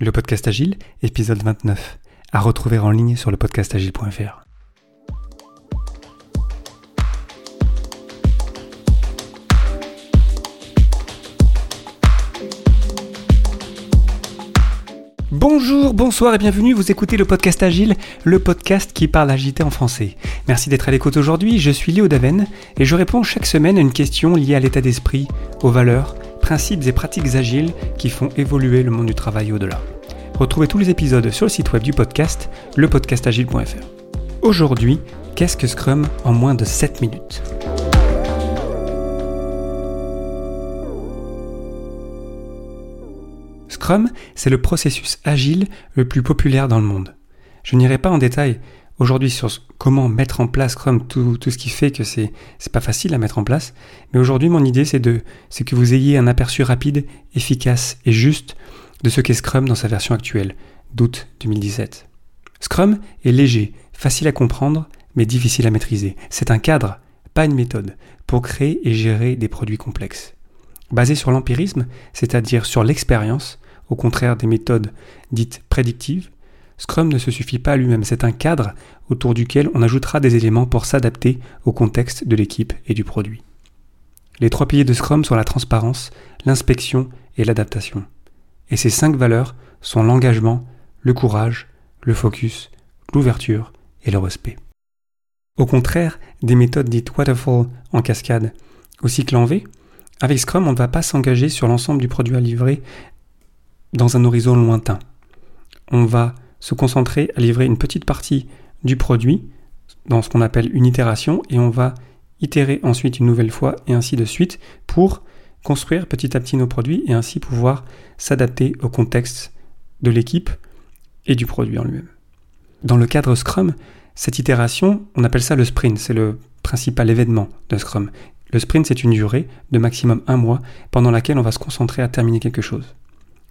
Le podcast Agile, épisode 29, à retrouver en ligne sur le podcastagile.fr. Bonjour, bonsoir et bienvenue, vous écoutez le podcast Agile, le podcast qui parle agilité en français. Merci d'être à l'écoute aujourd'hui, je suis Léo Daven et je réponds chaque semaine à une question liée à l'état d'esprit, aux valeurs, principes et pratiques agiles qui font évoluer le monde du travail au-delà. Retrouvez tous les épisodes sur le site web du podcast, lepodcastagile.fr. Aujourd'hui, qu'est-ce que Scrum en moins de 7 minutes? Scrum, c'est le processus agile le plus populaire dans le monde. Je n'irai pas en détail aujourd'hui sur comment mettre en place Scrum, tout, ce qui fait que c'est c'est pas facile à mettre en place. Mais aujourd'hui, mon idée, c'est de c'est que vous ayez un aperçu rapide, efficace et juste de ce qu'est Scrum dans sa version actuelle, d'août 2017. Scrum est léger, facile à comprendre, mais difficile à maîtriser. C'est un cadre, pas une méthode, pour créer et gérer des produits complexes. Basé sur l'empirisme, c'est-à-dire sur l'expérience, au contraire des méthodes dites prédictives, Scrum ne se suffit pas à lui-même, c'est un cadre autour duquel on ajoutera des éléments pour s'adapter au contexte de l'équipe et du produit. Les trois piliers de Scrum sont la transparence, l'inspection et l'adaptation. Et ces cinq valeurs sont l'engagement, le courage, le focus, l'ouverture et le respect. Au contraire des méthodes dites waterfall en cascade au cycle en V, avec Scrum on ne va pas s'engager sur l'ensemble du produit à livrer dans un horizon lointain. On va se concentrer à livrer une petite partie du produit dans ce qu'on appelle une itération et on va itérer ensuite une nouvelle fois et ainsi de suite pour construire petit à petit nos produits et ainsi pouvoir s'adapter au contexte de l'équipe et du produit en lui-même. Dans le cadre Scrum, cette itération, on appelle ça le sprint, c'est le principal événement de Scrum. Le sprint, c'est une durée de maximum un mois pendant laquelle on va se concentrer à terminer quelque chose.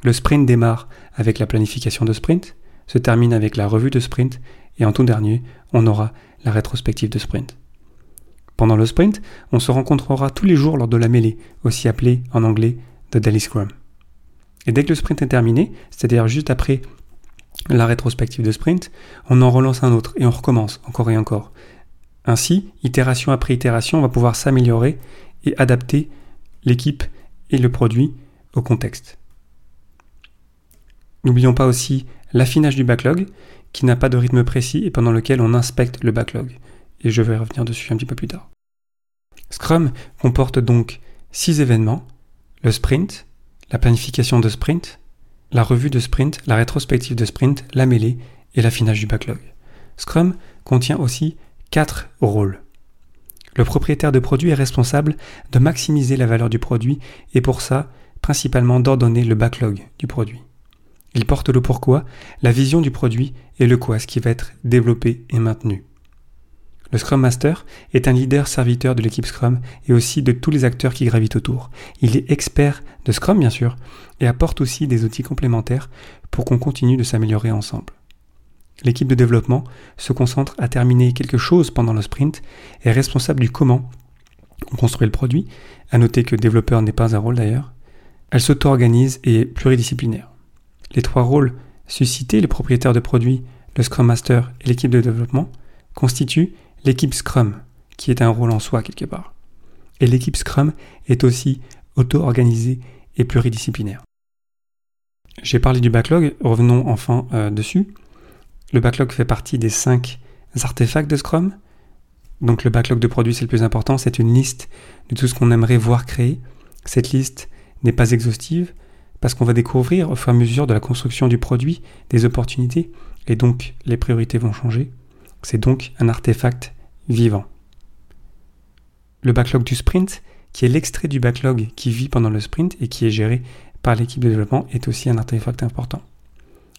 Le sprint démarre avec la planification de sprint, se termine avec la revue de sprint et en tout dernier, on aura la rétrospective de sprint. Pendant le sprint, on se rencontrera tous les jours lors de la mêlée, aussi appelée en anglais The Daily Scrum. Et dès que le sprint est terminé, c'est-à-dire juste après la rétrospective de sprint, on en relance un autre et on recommence encore et encore. Ainsi, itération après itération, on va pouvoir s'améliorer et adapter l'équipe et le produit au contexte. N'oublions pas aussi l'affinage du backlog, qui n'a pas de rythme précis et pendant lequel on inspecte le backlog. Et je vais revenir dessus un petit peu plus tard. Scrum comporte donc six événements, le sprint, la planification de sprint, la revue de sprint, la rétrospective de sprint, la mêlée et l'affinage du backlog. Scrum contient aussi quatre rôles. Le propriétaire de produit est responsable de maximiser la valeur du produit et pour ça, principalement d'ordonner le backlog du produit. Il porte le pourquoi, la vision du produit et le quoi, ce qui va être développé et maintenu. Le Scrum Master est un leader serviteur de l'équipe Scrum et aussi de tous les acteurs qui gravitent autour. Il est expert de Scrum bien sûr et apporte aussi des outils complémentaires pour qu'on continue de s'améliorer ensemble. L'équipe de développement se concentre à terminer quelque chose pendant le sprint et est responsable du comment on construit le produit. À noter que développeur n'est pas un rôle d'ailleurs. Elle s'auto-organise et est pluridisciplinaire. Les trois rôles suscités, le propriétaire de produit, le Scrum Master et l'équipe de développement, constituent l'équipe Scrum, qui est un rôle en soi quelque part. Et l'équipe Scrum est aussi auto-organisée et pluridisciplinaire. J'ai parlé du backlog, revenons enfin euh, dessus. Le backlog fait partie des cinq artefacts de Scrum. Donc le backlog de produits, c'est le plus important, c'est une liste de tout ce qu'on aimerait voir créer. Cette liste n'est pas exhaustive, parce qu'on va découvrir au fur et à mesure de la construction du produit des opportunités et donc les priorités vont changer. C'est donc un artefact vivant. Le backlog du sprint, qui est l'extrait du backlog qui vit pendant le sprint et qui est géré par l'équipe de développement, est aussi un artefact important.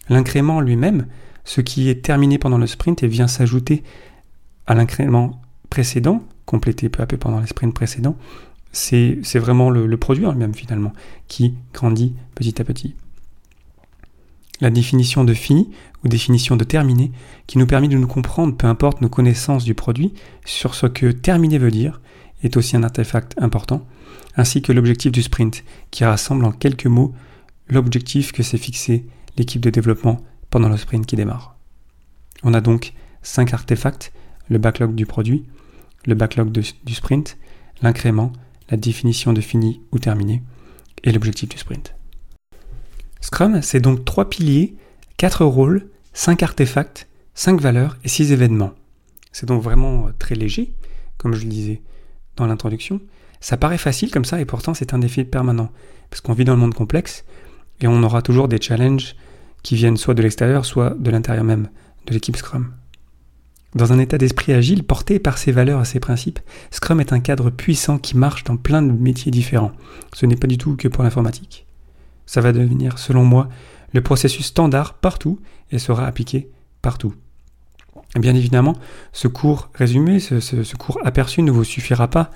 L'incrément lui-même, ce qui est terminé pendant le sprint et vient s'ajouter à l'incrément précédent, complété peu à peu pendant les sprints précédents, c'est vraiment le, produit en lui-même finalement qui grandit petit à petit. La définition de fini ou définition de terminé qui nous permet de nous comprendre, peu importe nos connaissances du produit, sur ce que terminé veut dire, est aussi un artefact important, ainsi que l'objectif du sprint qui rassemble en quelques mots l'objectif que s'est fixé l'équipe de développement pendant le sprint qui démarre. On a donc cinq artefacts, le backlog du produit, le backlog du sprint, l'incrément, la définition de fini ou terminé, et l'objectif du sprint. Scrum, c'est donc trois piliers, quatre rôles, cinq artefacts, cinq valeurs et six événements. C'est donc vraiment très léger, comme je le disais dans l'introduction. Ça paraît facile comme ça et pourtant c'est un défi permanent, parce qu'on vit dans le monde complexe et on aura toujours des challenges qui viennent soit de l'extérieur, soit de l'intérieur même de l'équipe Scrum. Dans un état d'esprit agile porté par ses valeurs et ses principes, Scrum est un cadre puissant qui marche dans plein de métiers différents. Ce n'est pas du tout que pour l'informatique. Ça va devenir, selon moi, le processus standard partout et sera appliqué partout. Bien évidemment, ce cours résumé, ce, cours aperçu ne vous suffira pas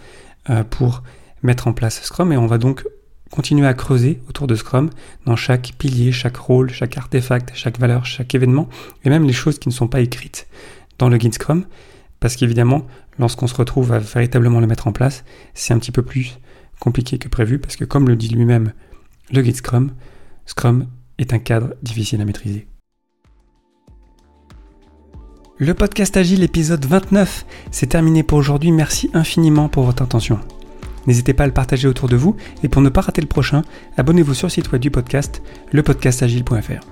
euh, pour mettre en place Scrum et on va donc continuer à creuser autour de Scrum dans chaque pilier, chaque rôle, chaque artefact, chaque valeur, chaque événement et même les choses qui ne sont pas écrites dans le guide Scrum, parce qu'évidemment, lorsqu'on se retrouve à véritablement le mettre en place, c'est un petit peu plus compliqué que prévu, parce que comme le dit lui-même le guide Scrum, Scrum est un cadre difficile à maîtriser. Le podcast Agile épisode 29, c'est terminé pour aujourd'hui. Merci infiniment pour votre attention. N'hésitez pas à le partager autour de vous et pour ne pas rater le prochain, abonnez-vous sur le site web du podcast, lepodcastagile.fr.